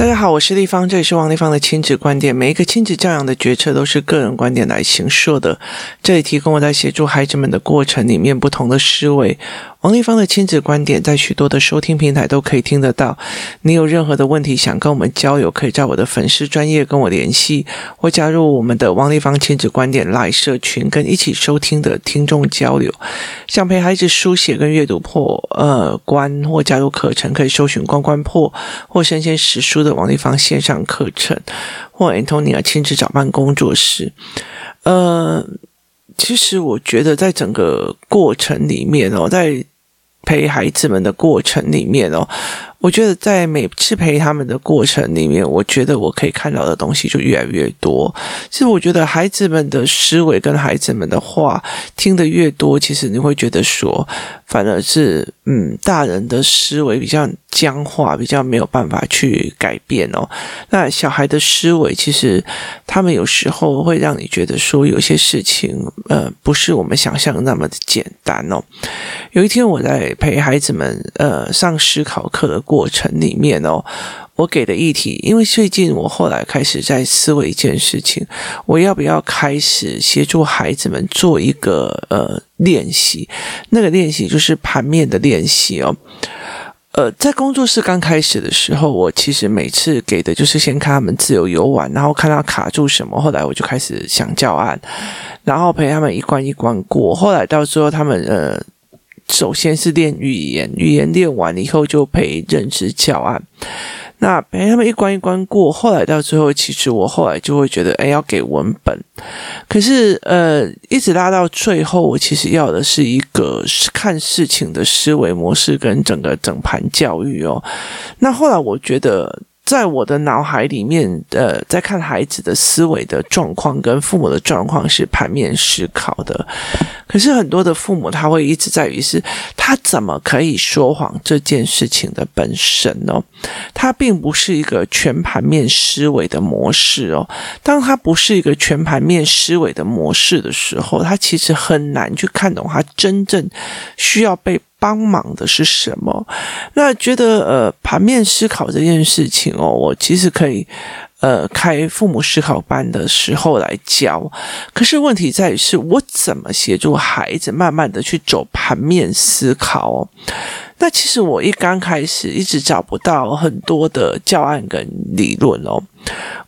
大家好，我是立方，这里是王立方的亲子观点。每一个亲子教养的决策都是个人观点来形设的。这里提供我在协助孩子们的过程里面不同的思维。王立芳的亲子观点在许多的收听平台都可以听得到。你有任何的问题想跟我们交流，可以在我的粉丝专业跟我联系，或加入我们的王立芳亲子观点 LINE 社群，跟一起收听的听众交流。想陪孩子书写跟阅读破呃关，或加入课程，可以搜寻关关破或生鲜识书的王立芳线上课程，或 Antonia 亲子早班工作室。呃，其实我觉得在整个过程里面哦，在陪孩子们的过程里面哦。我觉得在每次陪他们的过程里面，我觉得我可以看到的东西就越来越多。其实我觉得孩子们的思维跟孩子们的话听得越多，其实你会觉得说，反而是嗯，大人的思维比较僵化，比较没有办法去改变哦。那小孩的思维其实他们有时候会让你觉得说，有些事情呃不是我们想象的那么的简单哦。有一天我在陪孩子们呃上思考课的过程里面哦，我给的议题，因为最近我后来开始在思维一件事情，我要不要开始协助孩子们做一个呃练习？那个练习就是盘面的练习哦。呃，在工作室刚开始的时候，我其实每次给的就是先看他们自由游玩，然后看他卡住什么，后来我就开始想教案，然后陪他们一关一关过，后来到最后他们呃。首先是练语言，语言练完以后就陪认知教案。那陪他们一关一关过，后来到最后，其实我后来就会觉得，哎，要给文本。可是，呃，一直拉到最后，我其实要的是一个看事情的思维模式跟整个整盘教育哦。那后来我觉得。在我的脑海里面，呃，在看孩子的思维的状况跟父母的状况是盘面思考的，可是很多的父母他会一直在于是，他怎么可以说谎这件事情的本身哦，他并不是一个全盘面思维的模式哦。当他不是一个全盘面思维的模式的时候，他其实很难去看懂他真正需要被。帮忙的是什么？那觉得呃，盘面思考这件事情哦，我其实可以呃开父母思考班的时候来教。可是问题在于是我怎么协助孩子慢慢的去走盘面思考哦？那其实我一刚开始一直找不到很多的教案跟理论哦。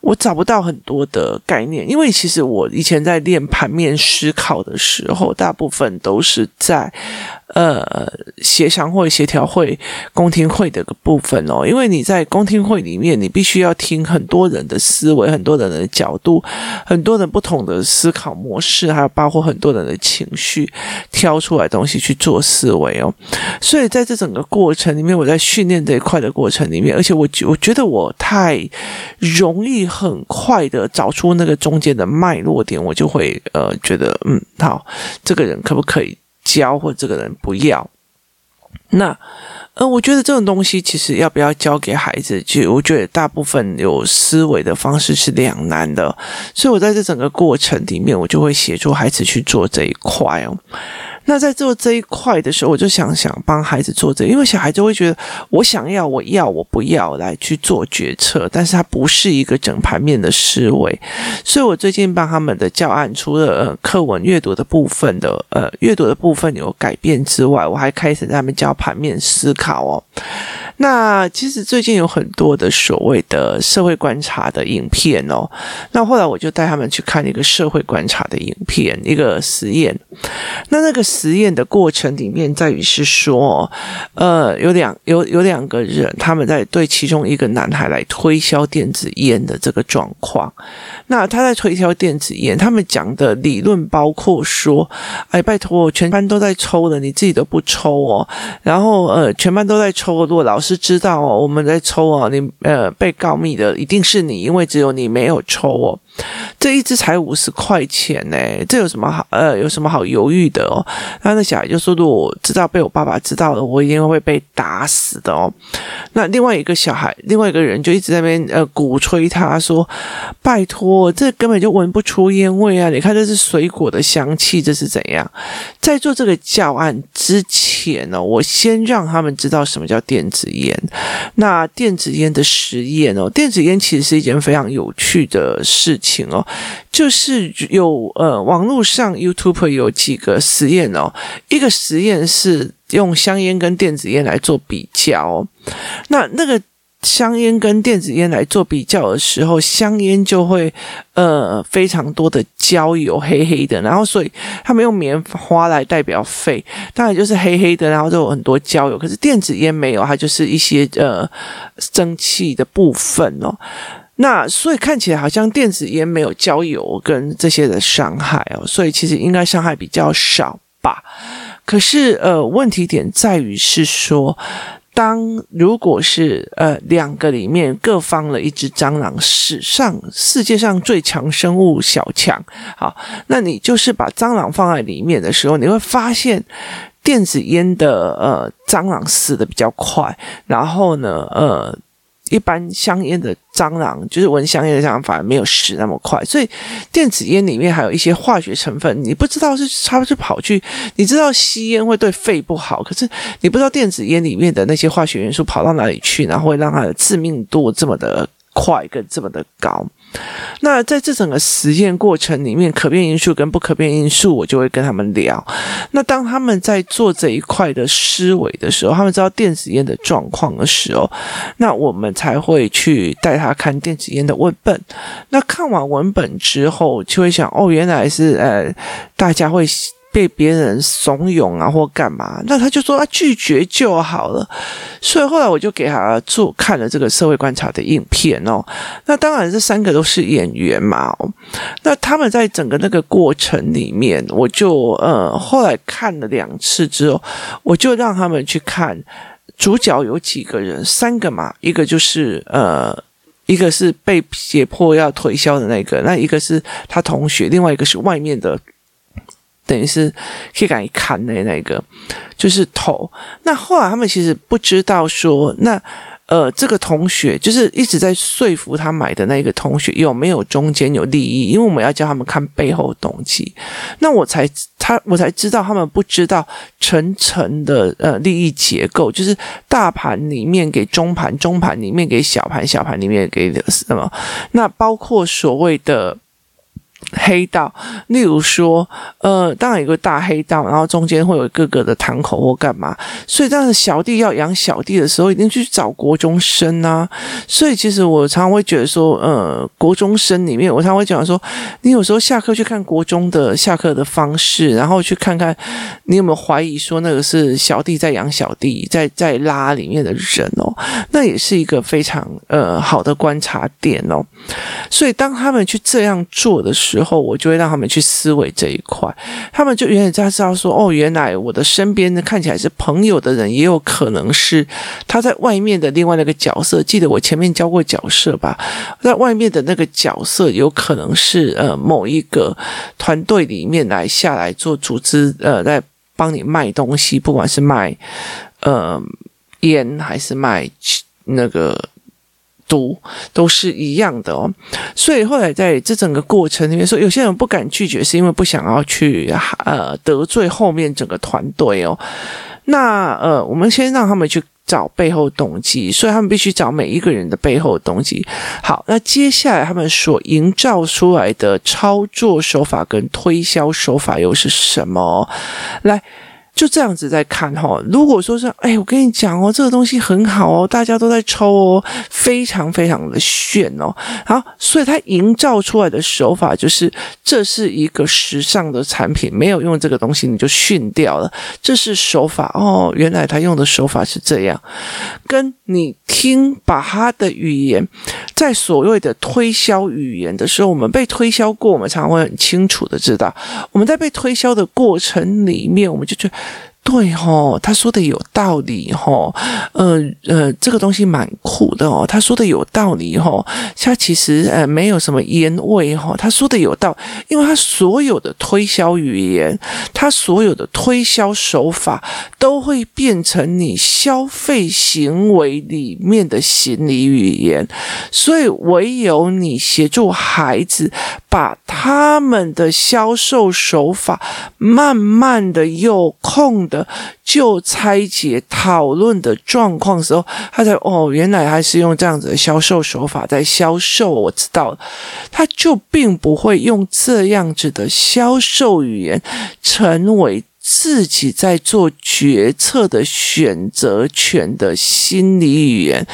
我找不到很多的概念，因为其实我以前在练盘面思考的时候，大部分都是在呃协商会、协调会、公听会的个部分哦。因为你在公听会里面，你必须要听很多人的思维、很多人的角度、很多人不同的思考模式，还有包括很多人的情绪，挑出来东西去做思维哦。所以在这整个过程里面，我在训练这一块的过程里面，而且我我觉得我太容易。很快的找出那个中间的脉络点，我就会呃觉得嗯好，这个人可不可以教，或这个人不要？那呃，我觉得这种东西其实要不要教给孩子，就我觉得大部分有思维的方式是两难的，所以我在这整个过程里面，我就会协助孩子去做这一块哦。那在做这一块的时候，我就想想帮孩子做这，因为小孩子会觉得我想要，我要，我不要来去做决策，但是他不是一个整盘面的思维，所以我最近帮他们的教案，除了呃课文阅读的部分的呃阅读的部分有改变之外，我还开始在他们教盘面思考哦。那其实最近有很多的所谓的社会观察的影片哦，那后来我就带他们去看一个社会观察的影片，一个实验。那那个实验的过程里面在于是说，呃，有两有有两个人，他们在对其中一个男孩来推销电子烟的这个状况。那他在推销电子烟，他们讲的理论包括说，哎，拜托，全班都在抽了，你自己都不抽哦。然后呃，全班都在抽，如果老是知道哦，我们在抽哦，你呃被告密的一定是你，因为只有你没有抽哦。这一支才五十块钱呢，这有什么好呃有什么好犹豫的哦？那那小孩就说：“如果我知道被我爸爸知道了，我一定会被打死的哦。”那另外一个小孩，另外一个人就一直在那边呃鼓吹他说：“拜托，这根本就闻不出烟味啊！你看这是水果的香气，这是怎样？”在做这个教案之前呢，我先让他们知道什么叫电子烟。那电子烟的实验哦，电子烟其实是一件非常有趣的事情哦，就是有呃网络上 YouTube 有几个实验哦，一个实验是用香烟跟电子烟来做比较哦，那那个。香烟跟电子烟来做比较的时候，香烟就会呃非常多的焦油，黑黑的，然后所以他们用棉花来代表肺，当然就是黑黑的，然后就有很多焦油。可是电子烟没有，它就是一些呃蒸汽的部分哦。那所以看起来好像电子烟没有焦油跟这些的伤害哦，所以其实应该伤害比较少吧。可是呃问题点在于是说。当如果是呃两个里面各放了一只蟑螂，史上世界上最强生物小强，好，那你就是把蟑螂放在里面的时候，你会发现电子烟的呃蟑螂死得比较快，然后呢呃。一般香烟的蟑螂，就是闻香烟的蟑螂，反而没有死那么快。所以电子烟里面还有一些化学成分，你不知道是它不是跑去，你知道吸烟会对肺不好，可是你不知道电子烟里面的那些化学元素跑到哪里去，然后会让它的致命度这么的快跟这么的高。那在这整个实验过程里面，可变因素跟不可变因素，我就会跟他们聊。那当他们在做这一块的思维的时候，他们知道电子烟的状况的时候，那我们才会去带他看电子烟的文本。那看完文本之后，就会想，哦，原来是呃，大家会。被别人怂恿啊，或干嘛，那他就说他拒绝就好了。所以后来我就给他做看了这个社会观察的影片哦。那当然这三个都是演员嘛。那他们在整个那个过程里面，我就呃后来看了两次之后，我就让他们去看主角有几个人，三个嘛，一个就是呃一个是被胁迫要推销的那个，那一个是他同学，另外一个是外面的。等于是可以敢一看的那个，就是头。那后来他们其实不知道说，那呃，这个同学就是一直在说服他买的那个同学有没有中间有利益，因为我们要叫他们看背后动机。那我才他我才知道他们不知道层层的呃利益结构，就是大盘里面给中盘，中盘里面给小盘，小盘里面给什么？那包括所谓的。黑道，例如说，呃，当然有个大黑道，然后中间会有各个的堂口或干嘛，所以当时小弟要养小弟的时候，一定去找国中生啊。所以其实我常常会觉得说，呃，国中生里面，我常常会讲说，你有时候下课去看国中的下课的方式，然后去看看你有没有怀疑说那个是小弟在养小弟，在在拉里面的人哦，那也是一个非常呃好的观察点哦。所以当他们去这样做的时，之后，我就会让他们去思维这一块，他们就远远在知道说，哦，原来我的身边看起来是朋友的人，也有可能是他在外面的另外那个角色。记得我前面教过角色吧，在外面的那个角色，有可能是呃某一个团队里面来下来做组织，呃，在帮你卖东西，不管是卖呃烟还是卖那个。都都是一样的哦，所以后来在这整个过程里面说，有些人不敢拒绝，是因为不想要去呃得罪后面整个团队哦。那呃，我们先让他们去找背后动机，所以他们必须找每一个人的背后动机。好，那接下来他们所营造出来的操作手法跟推销手法又是什么？来。就这样子在看哈，如果说是，哎，我跟你讲哦，这个东西很好哦，大家都在抽哦，非常非常的炫哦，好，所以他营造出来的手法就是，这是一个时尚的产品，没有用这个东西你就逊掉了，这是手法哦，原来他用的手法是这样，跟你听把他的语言，在所谓的推销语言的时候，我们被推销过，我们常常会很清楚的知道，我们在被推销的过程里面，我们就觉得。对吼，他说的有道理吼，呃呃，这个东西蛮酷的哦，他说的有道理吼，他其实呃没有什么烟味吼，他说的有道，因为他所有的推销语言，他所有的推销手法都会变成你消费行为里面的心理语言，所以唯有你协助孩子把他们的销售手法慢慢的有空。的就拆解讨论的状况时候，他才哦，原来他是用这样子的销售手法在销售。我知道，他就并不会用这样子的销售语言成为自己在做决策的选择权的心理语言。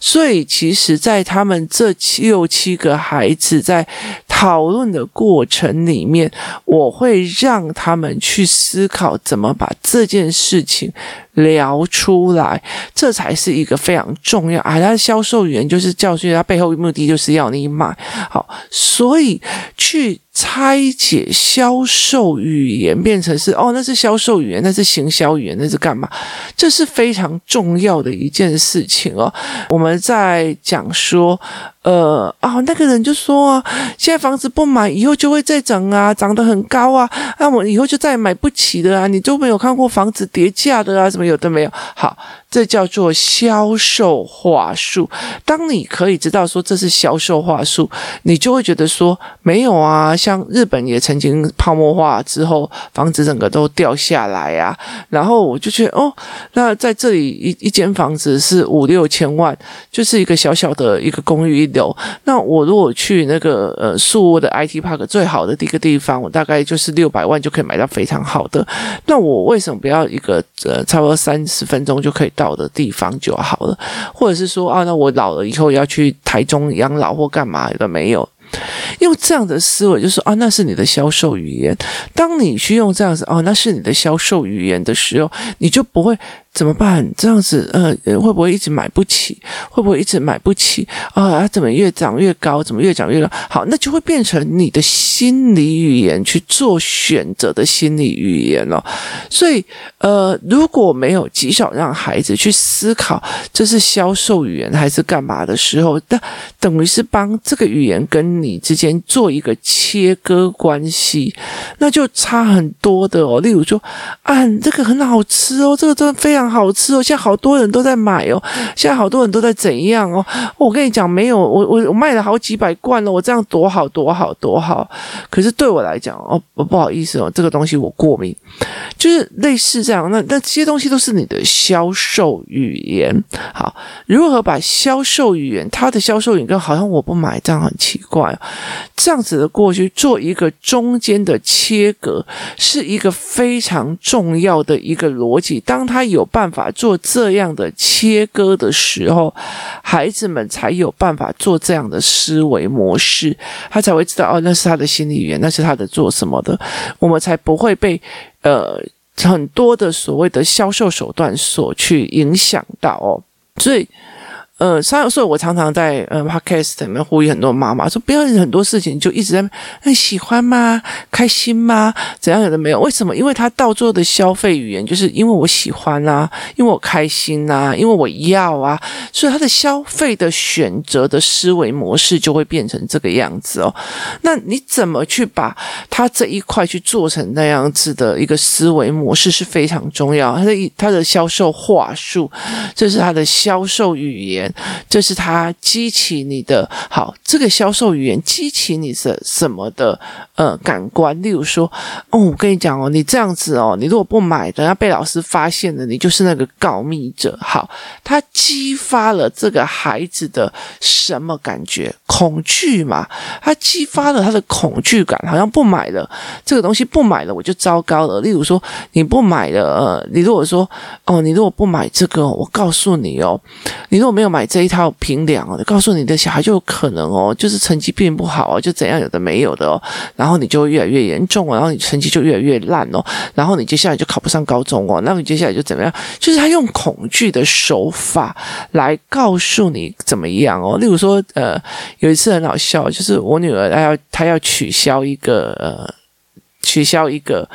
所以，其实，在他们这六七个孩子在讨论的过程里面，我会让他们去思考怎么把这件事情聊出来，这才是一个非常重要啊！他的销售语言就是教训他背后目的就是要你买好，所以去拆解销售语言，变成是哦，那是销售语言，那是行销语言，那是干嘛？这是非常重要的一件事情哦。我们在讲说。呃啊，那个人就说啊，现在房子不买，以后就会再涨啊，涨得很高啊，那我以后就再也买不起的啊，你都没有看过房子跌价的啊，什么有都没有？好，这叫做销售话术。当你可以知道说这是销售话术，你就会觉得说没有啊，像日本也曾经泡沫化之后，房子整个都掉下来啊，然后我就觉得哦，那在这里一一间房子是五六千万，就是一个小小的一个公寓。一楼，那我如果去那个呃树窝的 IT Park 最好的一个地方，我大概就是六百万就可以买到非常好的。那我为什么不要一个呃差不多三十分钟就可以到的地方就好了？或者是说啊，那我老了以后要去台中养老或干嘛的没有？用这样的思维，就是说啊，那是你的销售语言。当你去用这样子哦，那是你的销售语言的时候，你就不会。怎么办？这样子，呃，会不会一直买不起？会不会一直买不起？啊，怎么越涨越高？怎么越涨越高？好，那就会变成你的心理语言去做选择的心理语言了。所以，呃，如果没有极少让孩子去思考这是销售语言还是干嘛的时候，那等于是帮这个语言跟你之间做一个切割关系，那就差很多的哦。例如说，啊，这个很好吃哦，这个真的非常。好吃哦！现在好多人都在买哦，现在好多人都在怎样哦？我跟你讲，没有我我我卖了好几百罐了，我这样多好多好多好。可是对我来讲哦，不好意思哦，这个东西我过敏，就是类似这样。那那这些东西都是你的销售语言。好，如何把销售语言，他的销售语言跟好像我不买这样很奇怪，这样子的过去做一个中间的切割，是一个非常重要的一个逻辑。当他有办法做这样的切割的时候，孩子们才有办法做这样的思维模式，他才会知道哦，那是他的心理语言，那是他的做什么的，我们才不会被呃很多的所谓的销售手段所去影响到哦，所以。呃，所以，我常常在呃 podcast 里面呼吁很多妈妈说，不要很多事情就一直在很喜欢吗？开心吗？怎样有的没有？为什么？因为他到最后的消费语言就是因为我喜欢啊，因为我开心啊，因为我要啊，所以他的消费的选择的思维模式就会变成这个样子哦。那你怎么去把他这一块去做成那样子的一个思维模式是非常重要。他的他的销售话术，这是他的销售语言。这是它激起你的好，这个销售语言激起你的什么的呃感官？例如说，哦，我跟你讲哦，你这样子哦，你如果不买，等下被老师发现了，你就是那个告密者。好，他激发了这个孩子的什么感觉？恐惧嘛？他激发了他的恐惧感，好像不买了这个东西，不买了我就糟糕了。例如说，你不买了，呃，你如果说哦，你如果不买这个，我告诉你哦，你如果没有。买这一套平凉哦，告诉你的小孩就有可能哦，就是成绩并不好哦，就怎样有的没有的哦，然后你就会越来越严重哦，然后你成绩就越来越烂哦，然后你接下来就考不上高中哦，那你接下来就怎么样？就是他用恐惧的手法来告诉你怎么样哦。例如说，呃，有一次很好笑，就是我女儿她要她要取消一个呃。取消一个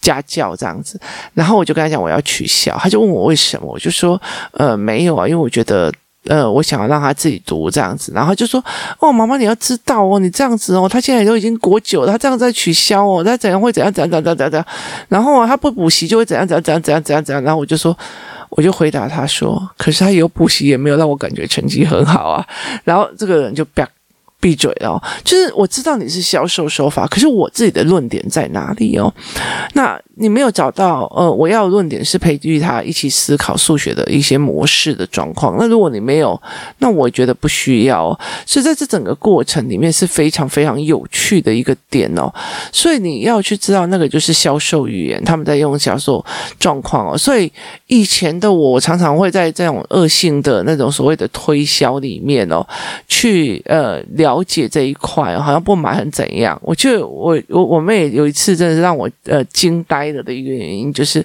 家教这样子，然后我就跟他讲我要取消，他就问我为什么，我就说呃没有啊，因为我觉得呃我想要让他自己读这样子，然后就说哦妈妈你要知道哦，你这样子哦，他现在都已经国九了，他这样在取消哦，他怎样会怎样怎样怎样怎样怎样，然后他不补习就会怎样怎样怎样怎样怎样怎样，然后我就说我就回答他说，可是他有补习也没有让我感觉成绩很好啊，然后这个人就不要。闭嘴哦！就是我知道你是销售手法，可是我自己的论点在哪里哦？那你没有找到呃，我要论点是培育他一起思考数学的一些模式的状况。那如果你没有，那我觉得不需要。所以在这整个过程里面是非常非常有趣的一个点哦。所以你要去知道那个就是销售语言，他们在用销售状况哦。所以以前的我常常会在这种恶性的那种所谓的推销里面哦，去呃聊。了解这一块，好像不买很怎样？我就我我我妹有一次真的是让我呃惊呆了的一个原因就是。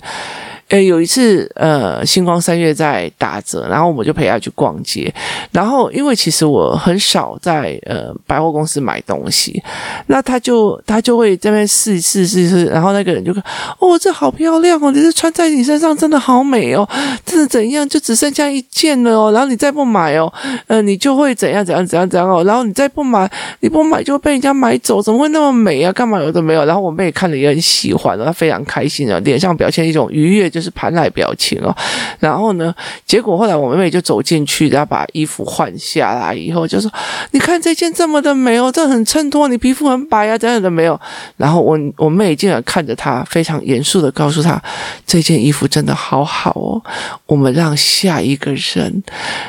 呃，有一次，呃，星光三月在打折，然后我们就陪他去逛街。然后，因为其实我很少在呃百货公司买东西，那他就他就会这边试试试试，然后那个人就说：“哦，这好漂亮哦，你这穿在你身上真的好美哦，这是怎样？就只剩下一件了哦，然后你再不买哦，呃，你就会怎样怎样怎样怎样哦，然后你再不买，你不买就会被人家买走，怎么会那么美啊？干嘛有的没有？然后我妹看了也很喜欢，她非常开心的脸上表现一种愉悦，就。是盘来表情哦，然后呢，结果后来我妹妹就走进去，然后把衣服换下来以后，就说：“你看这件这么的美哦，这很衬托你皮肤很白啊，这样的没有。”然后我我妹竟然看着她，非常严肃的告诉她：“这件衣服真的好好哦，我们让下一个人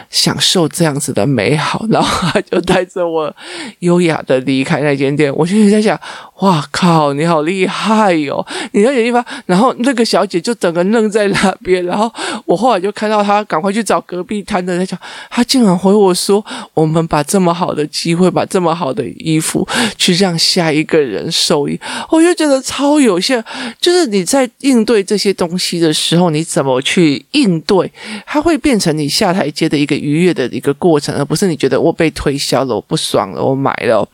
享受这样子的美好。”然后她就带着我优雅的离开那间店。我心里在想：“哇靠，你好厉害哟、哦！你那件衣服。”然后那个小姐就整个那在那边，然后我后来就看到他赶快去找隔壁摊的在讲，他竟然回我说：“我们把这么好的机会，把这么好的衣服去让下一个人受益。”我就觉得超有限，就是你在应对这些东西的时候，你怎么去应对，它会变成你下台阶的一个愉悦的一个过程，而不是你觉得我被推销了，我不爽了，我买了。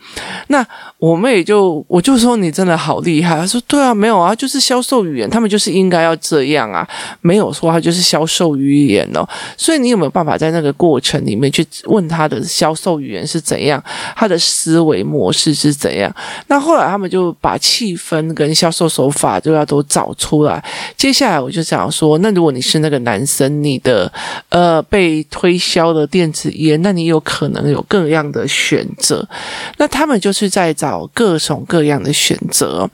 那我们也就我就说你真的好厉害，他说：“对啊，没有啊，就是销售语言，他们就是应该要这样啊。”，没有说他就是销售语言哦，所以你有没有办法在那个过程里面去问他的销售语言是怎样，他的思维模式是怎样？那后来他们就把气氛跟销售手法都要都找出来。接下来我就想说，那如果你是那个男生，你的呃被推销的电子烟，那你有可能有各样的选择。那他们就是在找各种各样的选择。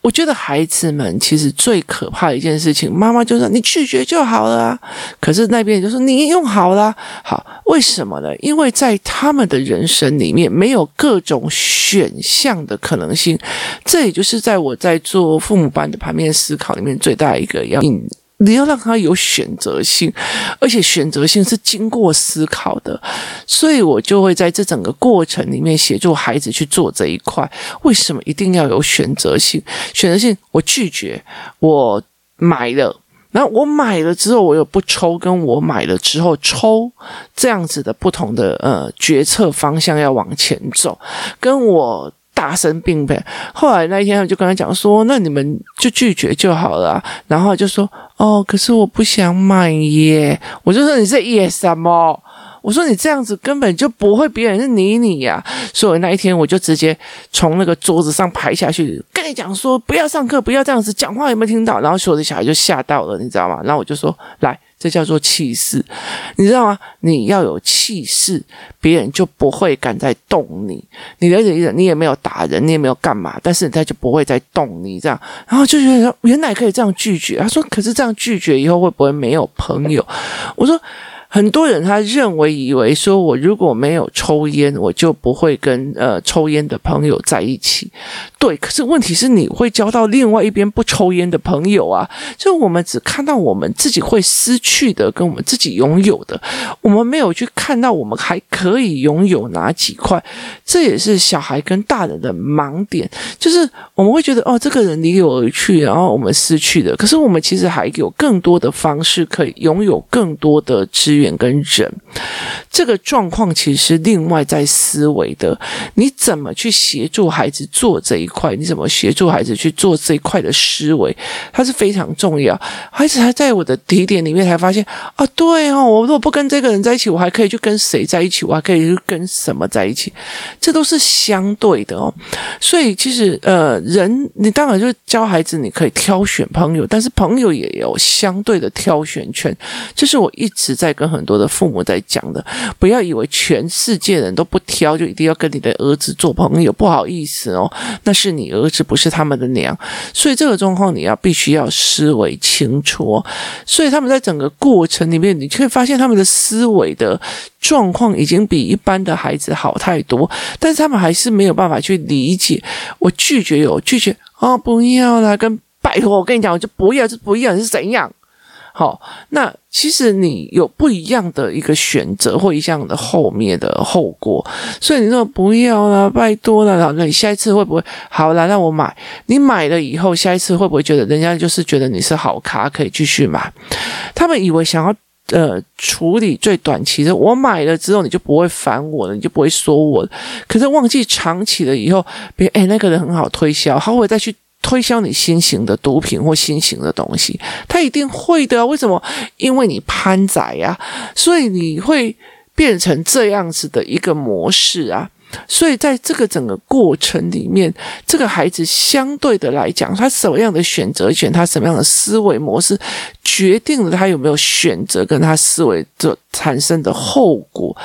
我觉得孩子们其实最可怕的一件事情，妈妈就说你拒绝就好了啊，可是那边就说你用好了，好，为什么呢？因为在他们的人生里面没有各种选项的可能性，这也就是在我在做父母班的盘面思考里面最大一个要引。你要让他有选择性，而且选择性是经过思考的，所以我就会在这整个过程里面协助孩子去做这一块。为什么一定要有选择性？选择性，我拒绝，我买了，然后我买了之后，我又不抽，跟我买了之后抽这样子的不同的呃决策方向要往前走，跟我。大声并呗。后来那一天，我就跟他讲说：“那你们就拒绝就好了。”然后就说：“哦，可是我不想买耶。”我就说：“你是野什么？”我说：“你这样子根本就不会别人是理你呀。”所以那一天我就直接从那个桌子上拍下去，跟你讲说：“不要上课，不要这样子讲话，有没有听到？”然后所有的小孩就吓到了，你知道吗？然后我就说：“来。”这叫做气势，你知道吗？你要有气势，别人就不会敢再动你。你了解一点，你也没有打人，你也没有干嘛，但是他就不会再动你这样。然后就觉得原来可以这样拒绝。他说：“可是这样拒绝以后会不会没有朋友？”我说。很多人他认为以为说，我如果没有抽烟，我就不会跟呃抽烟的朋友在一起。对，可是问题是你会交到另外一边不抽烟的朋友啊。就我们只看到我们自己会失去的，跟我们自己拥有的，我们没有去看到我们还可以拥有哪几块。这也是小孩跟大人的盲点，就是我们会觉得哦，这个人离我而去，然后我们失去的。可是我们其实还有更多的方式可以拥有更多的资源。跟人这个状况，其实是另外在思维的，你怎么去协助孩子做这一块，你怎么协助孩子去做这一块的思维，它是非常重要。孩子还在我的提点里面才发现啊，对哦，我如果不跟这个人在一起，我还可以去跟谁在一起？我还可以去跟什么在一起？这都是相对的哦。所以其实呃，人你当然就是教孩子，你可以挑选朋友，但是朋友也有相对的挑选权。这是我一直在跟很多的父母在讲的，不要以为全世界人都不挑，就一定要跟你的儿子做朋友。不好意思哦，那是你儿子，不是他们的娘。所以这个状况你要必须要思维清楚。所以他们在整个过程里面，你可以发现他们的思维的状况已经比一般的孩子好太多，但是他们还是没有办法去理解。我拒绝有拒绝哦，不要啦，跟拜托我跟你讲，我就不要，就不要，是怎样？好，那其实你有不一样的一个选择或一样的后面的后果，所以你说不要了，拜托了，然后你下一次会不会好了？那我买，你买了以后，下一次会不会觉得人家就是觉得你是好咖，可以继续买？他们以为想要呃处理最短期的，我买了之后你就不会烦我了，你就不会说我了，可是忘记长期了以后，别哎那个人很好推销，他会再去。推销你新型的毒品或新型的东西，他一定会的。为什么？因为你攀载呀，所以你会变成这样子的一个模式啊。所以在这个整个过程里面，这个孩子相对的来讲，他什么样的选择权，他什么样的思维模式，决定了他有没有选择跟他思维的产生的后果。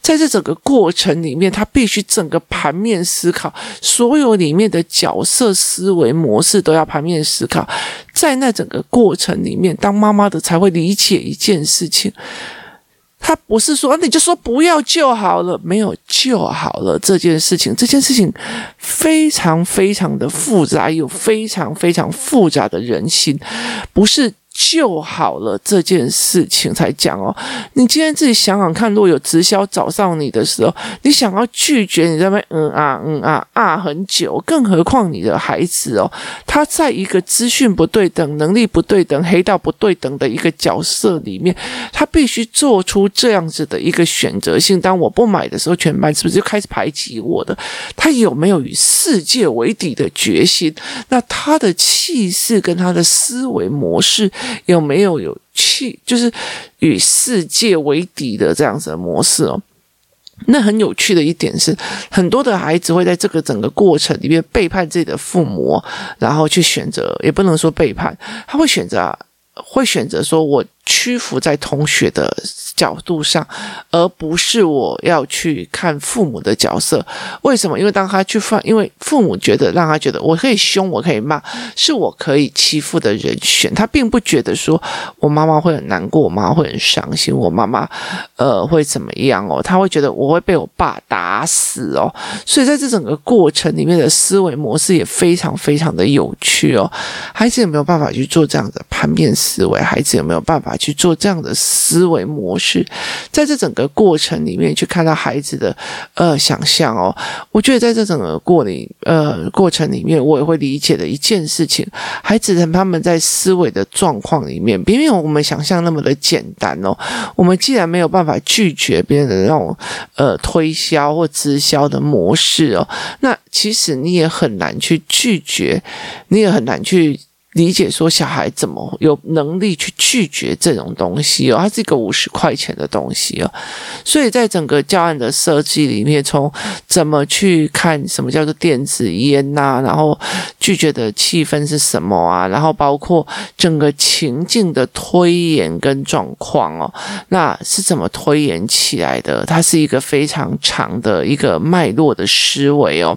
在这整个过程里面，他必须整个盘面思考，所有里面的角色思维模式都要盘面思考。在那整个过程里面，当妈妈的才会理解一件事情。他不是说你就说不要就好了，没有就好了这件事情，这件事情非常非常的复杂，有非常非常复杂的人心，不是。就好了这件事情才讲哦。你今天自己想想看，如果有直销找上你的时候，你想要拒绝，你在那边嗯啊嗯啊啊很久，更何况你的孩子哦，他在一个资讯不对等、能力不对等、黑道不对等的一个角色里面，他必须做出这样子的一个选择性。当我不买的时候，全班是不是就开始排挤我的？他有没有与世界为敌的决心？那他的气势跟他的思维模式。有没有有气，就是与世界为敌的这样子的模式哦？那很有趣的一点是，很多的孩子会在这个整个过程里面背叛自己的父母，然后去选择，也不能说背叛，他会选择，会选择说我。屈服在同学的角度上，而不是我要去看父母的角色。为什么？因为当他去放，因为父母觉得让他觉得我可以凶，我可以骂，是我可以欺负的人选。他并不觉得说我妈妈会很难过，我妈妈会很伤心，我妈妈呃会怎么样哦？他会觉得我会被我爸打死哦。所以在这整个过程里面的思维模式也非常非常的有趣哦。孩子有没有办法去做这样的盘面思维？孩子有没有办法？去做这样的思维模式，是在这整个过程里面去看到孩子的呃想象哦，我觉得在这整个过里呃过程里面，我也会理解的一件事情，孩子的他们在思维的状况里面，并没有我们想象那么的简单哦。我们既然没有办法拒绝别人的那种呃推销或直销的模式哦，那其实你也很难去拒绝，你也很难去。理解说小孩怎么有能力去拒绝这种东西哦，它是一个五十块钱的东西哦，所以在整个教案的设计里面，从怎么去看什么叫做电子烟呐，然后拒绝的气氛是什么啊，然后包括整个情境的推演跟状况哦，那是怎么推演起来的？它是一个非常长的一个脉络的思维哦，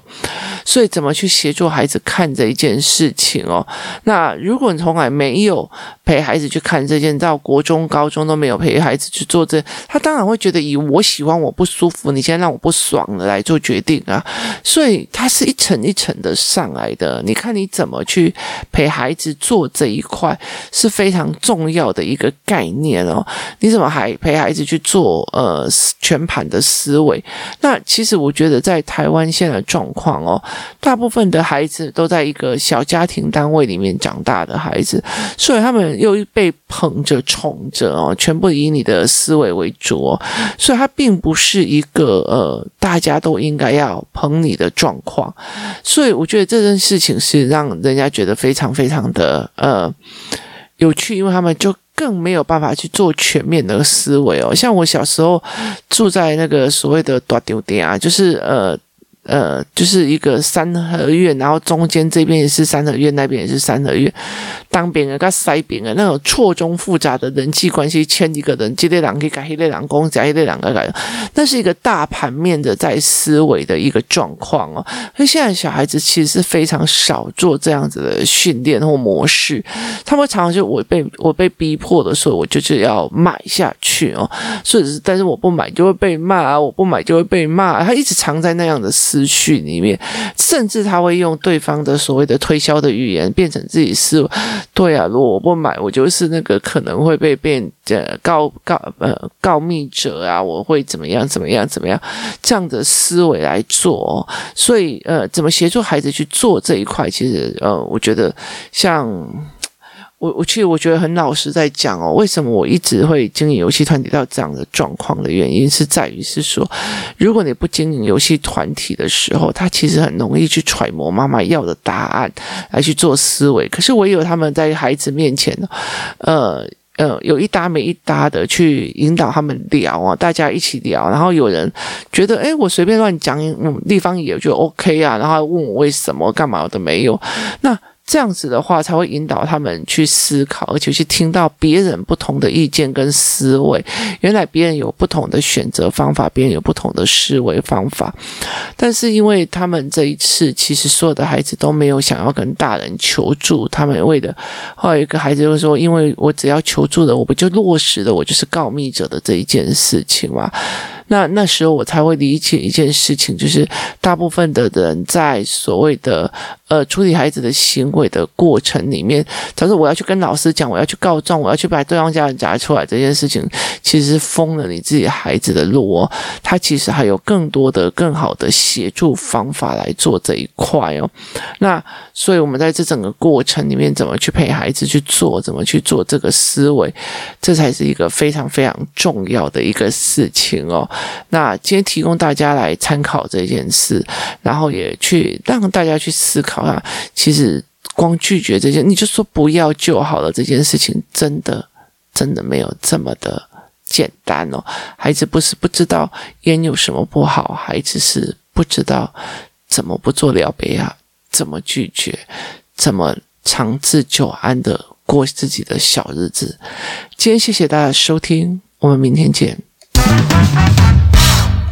所以怎么去协助孩子看这一件事情哦，那。如果你从来没有陪孩子去看这件，到国中、高中都没有陪孩子去做这，他当然会觉得以我喜欢我不舒服，你现在让我不爽了来做决定啊，所以他是一层一层的上来的。你看你怎么去陪孩子做这一块是非常重要的一个概念哦。你怎么还陪孩子去做呃全盘的思维？那其实我觉得在台湾现在的状况哦，大部分的孩子都在一个小家庭单位里面长。大的孩子，所以他们又被捧着宠着哦，全部以你的思维为主哦，所以他并不是一个呃大家都应该要捧你的状况，所以我觉得这件事情是让人家觉得非常非常的呃有趣，因为他们就。更没有办法去做全面的思维哦，像我小时候住在那个所谓的大丢店啊，就是呃。呃，就是一个三合院，然后中间这边也是三合院，那边也是三合院。当别人跟塞饼的那种错综复杂的人际关系，牵一个人，这类两个改，那类两公，加一类两个改，那是一个大盘面的在思维的一个状况哦。所以现在小孩子其实是非常少做这样子的训练或模式，他们常常就我被我被逼迫的时候，我就是要买下去哦。所以，但是我不买就会被骂啊，我不买就会被骂，他一直藏在那样的思。资讯里面，甚至他会用对方的所谓的推销的语言变成自己思维。对啊，如果我不买，我就是那个可能会被变呃告告呃告密者啊，我会怎么样怎么样怎么样这样的思维来做。所以呃，怎么协助孩子去做这一块，其实呃，我觉得像。我我其实我觉得很老实在讲哦，为什么我一直会经营游戏团体到这样的状况的原因，是在于是说，如果你不经营游戏团体的时候，他其实很容易去揣摩妈妈要的答案来去做思维。可是唯有他们在孩子面前，呃呃，有一搭没一搭的去引导他们聊啊，大家一起聊，然后有人觉得，诶，我随便乱讲，嗯，地方也就 OK 啊，然后问我为什么干嘛都没有，那。这样子的话，才会引导他们去思考，而且去听到别人不同的意见跟思维。原来别人有不同的选择方法，别人有不同的思维方法。但是因为他们这一次，其实所有的孩子都没有想要跟大人求助，他们为的，后来一个孩子就说：“因为我只要求助了，我不就落实了我就是告密者的这一件事情吗？”那那时候我才会理解一件事情，就是大部分的人在所谓的呃处理孩子的行为的过程里面，他说我要去跟老师讲，我要去告状，我要去把对方家人夹出来，这件事情其实封了你自己孩子的路哦。他其实还有更多的、更好的协助方法来做这一块哦。那所以我们在这整个过程里面，怎么去陪孩子去做，怎么去做这个思维，这才是一个非常非常重要的一个事情哦。那今天提供大家来参考这件事，然后也去让大家去思考啊。其实光拒绝这些，你就说不要就好了。这件事情真的真的没有这么的简单哦。孩子不是不知道烟有什么不好，孩子是不知道怎么不做了别啊，怎么拒绝，怎么长治久安的过自己的小日子。今天谢谢大家收听，我们明天见。